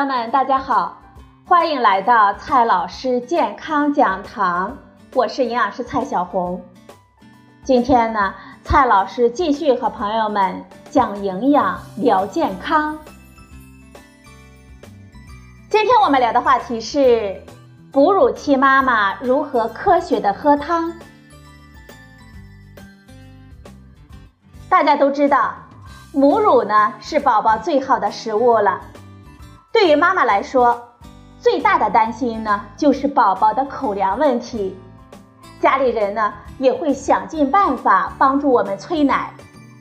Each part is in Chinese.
朋友们，大家好，欢迎来到蔡老师健康讲堂，我是营养师蔡小红。今天呢，蔡老师继续和朋友们讲营养、聊健康。今天我们聊的话题是哺乳期妈妈如何科学的喝汤。大家都知道，母乳呢是宝宝最好的食物了。对于妈妈来说，最大的担心呢就是宝宝的口粮问题。家里人呢也会想尽办法帮助我们催奶，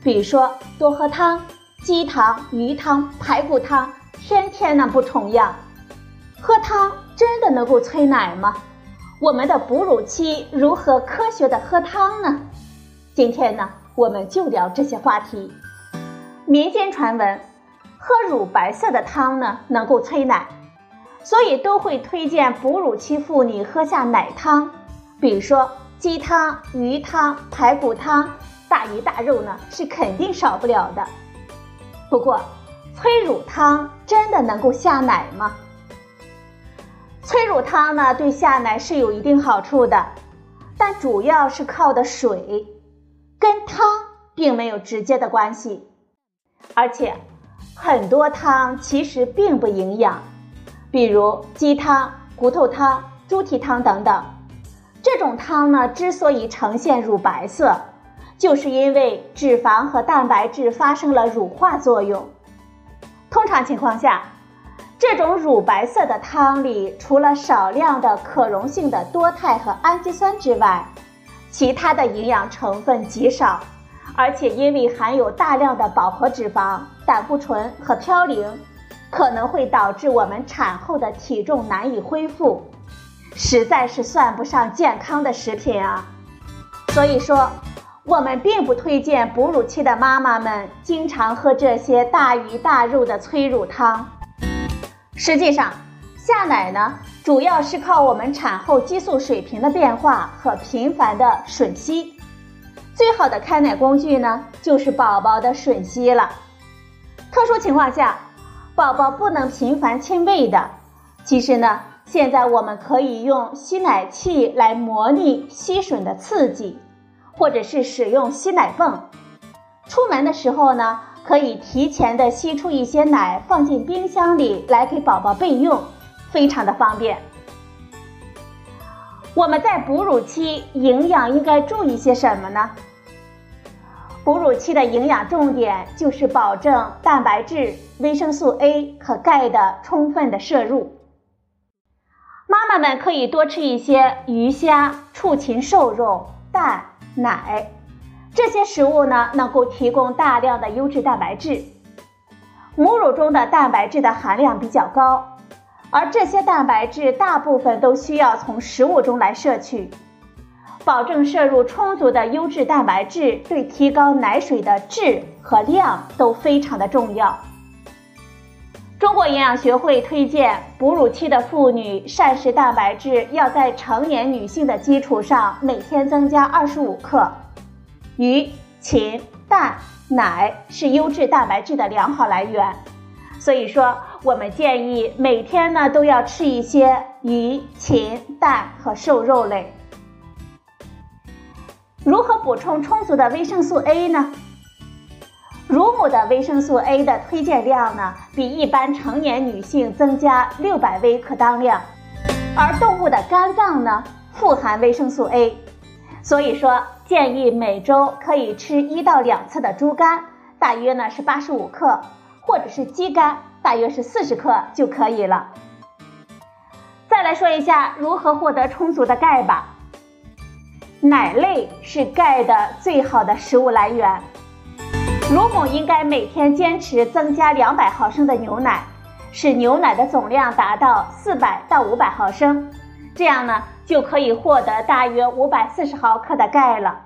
比如说多喝汤，鸡汤、鱼汤、排骨汤，天天呢不重样。喝汤真的能够催奶吗？我们的哺乳期如何科学的喝汤呢？今天呢？我们就聊这些话题。民间传闻，喝乳白色的汤呢能够催奶，所以都会推荐哺乳期妇女喝下奶汤，比如说鸡汤、鱼汤、排骨汤，大鱼大肉呢是肯定少不了的。不过，催乳汤真的能够下奶吗？催乳汤呢对下奶是有一定好处的，但主要是靠的水。跟汤并没有直接的关系，而且很多汤其实并不营养，比如鸡汤、骨头汤、猪蹄汤等等。这种汤呢，之所以呈现乳白色，就是因为脂肪和蛋白质发生了乳化作用。通常情况下，这种乳白色的汤里，除了少量的可溶性的多肽和氨基酸之外，其他的营养成分极少，而且因为含有大量的饱和脂肪、胆固醇和嘌呤，可能会导致我们产后的体重难以恢复，实在是算不上健康的食品啊。所以说，我们并不推荐哺乳期的妈妈们经常喝这些大鱼大肉的催乳汤。实际上，下奶呢？主要是靠我们产后激素水平的变化和频繁的吮吸。最好的开奶工具呢，就是宝宝的吮吸了。特殊情况下，宝宝不能频繁亲喂的，其实呢，现在我们可以用吸奶器来模拟吸吮的刺激，或者是使用吸奶泵。出门的时候呢，可以提前的吸出一些奶，放进冰箱里来给宝宝备用。非常的方便。我们在哺乳期营养应该注意些什么呢？哺乳期的营养重点就是保证蛋白质、维生素 A 和钙的充分的摄入。妈妈们可以多吃一些鱼虾、畜禽瘦肉、蛋、奶，这些食物呢能够提供大量的优质蛋白质。母乳中的蛋白质的含量比较高。而这些蛋白质大部分都需要从食物中来摄取，保证摄入充足的优质蛋白质，对提高奶水的质和量都非常的重要。中国营养学会推荐，哺乳期的妇女膳食蛋白质要在成年女性的基础上每天增加二十五克。鱼、禽、蛋、奶是优质蛋白质的良好来源。所以说，我们建议每天呢都要吃一些鱼、禽、蛋和瘦肉类。如何补充充足的维生素 A 呢？乳母的维生素 A 的推荐量呢，比一般成年女性增加六百微克当量，而动物的肝脏呢富含维生素 A，所以说建议每周可以吃一到两次的猪肝，大约呢是八十五克。或者是鸡肝，大约是四十克就可以了。再来说一下如何获得充足的钙吧。奶类是钙的最好的食物来源，乳母应该每天坚持增加两百毫升的牛奶，使牛奶的总量达到四百到五百毫升，这样呢就可以获得大约五百四十毫克的钙了。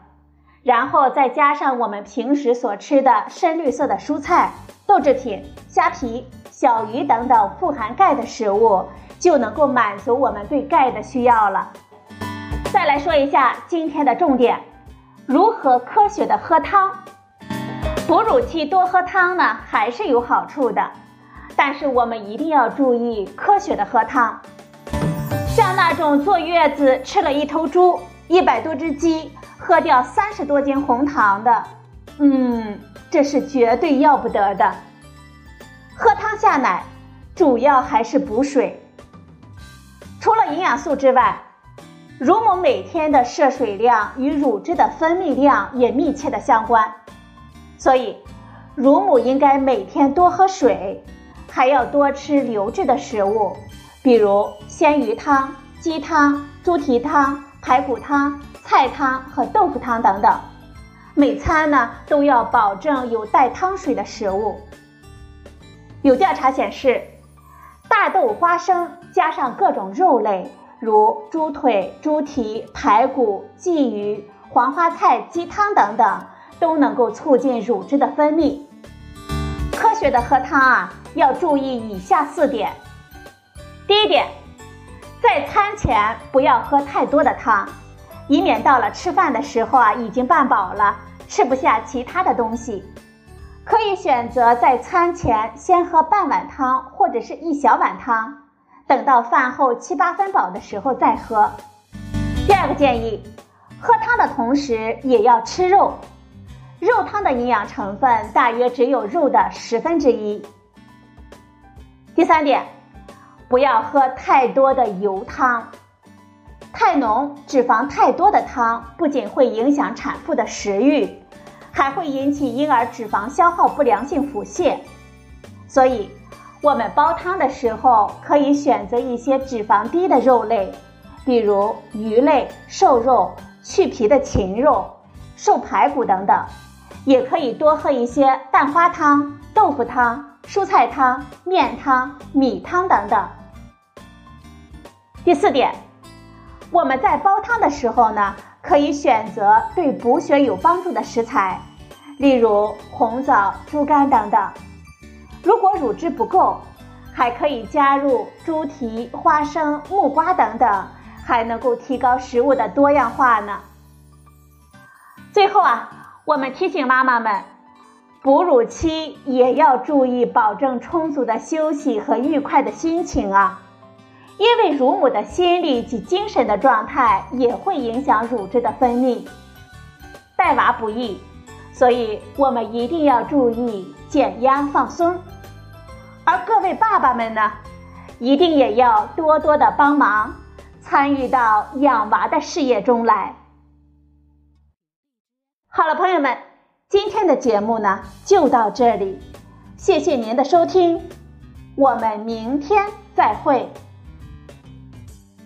然后再加上我们平时所吃的深绿色的蔬菜。豆制品、虾皮、小鱼等等富含钙的食物，就能够满足我们对钙的需要了。再来说一下今天的重点：如何科学的喝汤。哺乳期多喝汤呢，还是有好处的，但是我们一定要注意科学的喝汤。像那种坐月子吃了一头猪、一百多只鸡，喝掉三十多斤红糖的，嗯，这是绝对要不得的。喝汤下奶，主要还是补水。除了营养素之外，乳母每天的摄水量与乳汁的分泌量也密切的相关，所以乳母应该每天多喝水，还要多吃流质的食物。比如鲜鱼汤、鸡汤、猪蹄汤、排骨汤、菜汤和豆腐汤等等，每餐呢都要保证有带汤水的食物。有调查显示，大豆、花生加上各种肉类，如猪腿、猪蹄、排骨、鲫鱼、黄花菜、鸡汤等等，都能够促进乳汁的分泌。科学的喝汤啊，要注意以下四点。第一点，在餐前不要喝太多的汤，以免到了吃饭的时候啊，已经半饱了，吃不下其他的东西。可以选择在餐前先喝半碗汤或者是一小碗汤，等到饭后七八分饱的时候再喝。第二个建议，喝汤的同时也要吃肉，肉汤的营养成分大约只有肉的十分之一。第三点。不要喝太多的油汤，太浓、脂肪太多的汤不仅会影响产妇的食欲，还会引起婴儿脂肪消耗不良性腹泻。所以，我们煲汤的时候可以选择一些脂肪低的肉类，比如鱼类、瘦肉、去皮的禽肉、瘦排骨等等，也可以多喝一些蛋花汤、豆腐汤、蔬菜汤、面汤、米汤等等。第四点，我们在煲汤的时候呢，可以选择对补血有帮助的食材，例如红枣、猪肝等等。如果乳汁不够，还可以加入猪蹄、花生、木瓜等等，还能够提高食物的多样化呢。最后啊，我们提醒妈妈们，哺乳期也要注意保证充足的休息和愉快的心情啊。因为乳母的心理及精神的状态也会影响乳汁的分泌，带娃不易，所以我们一定要注意减压放松。而各位爸爸们呢，一定也要多多的帮忙，参与到养娃的事业中来。好了，朋友们，今天的节目呢就到这里，谢谢您的收听，我们明天再会。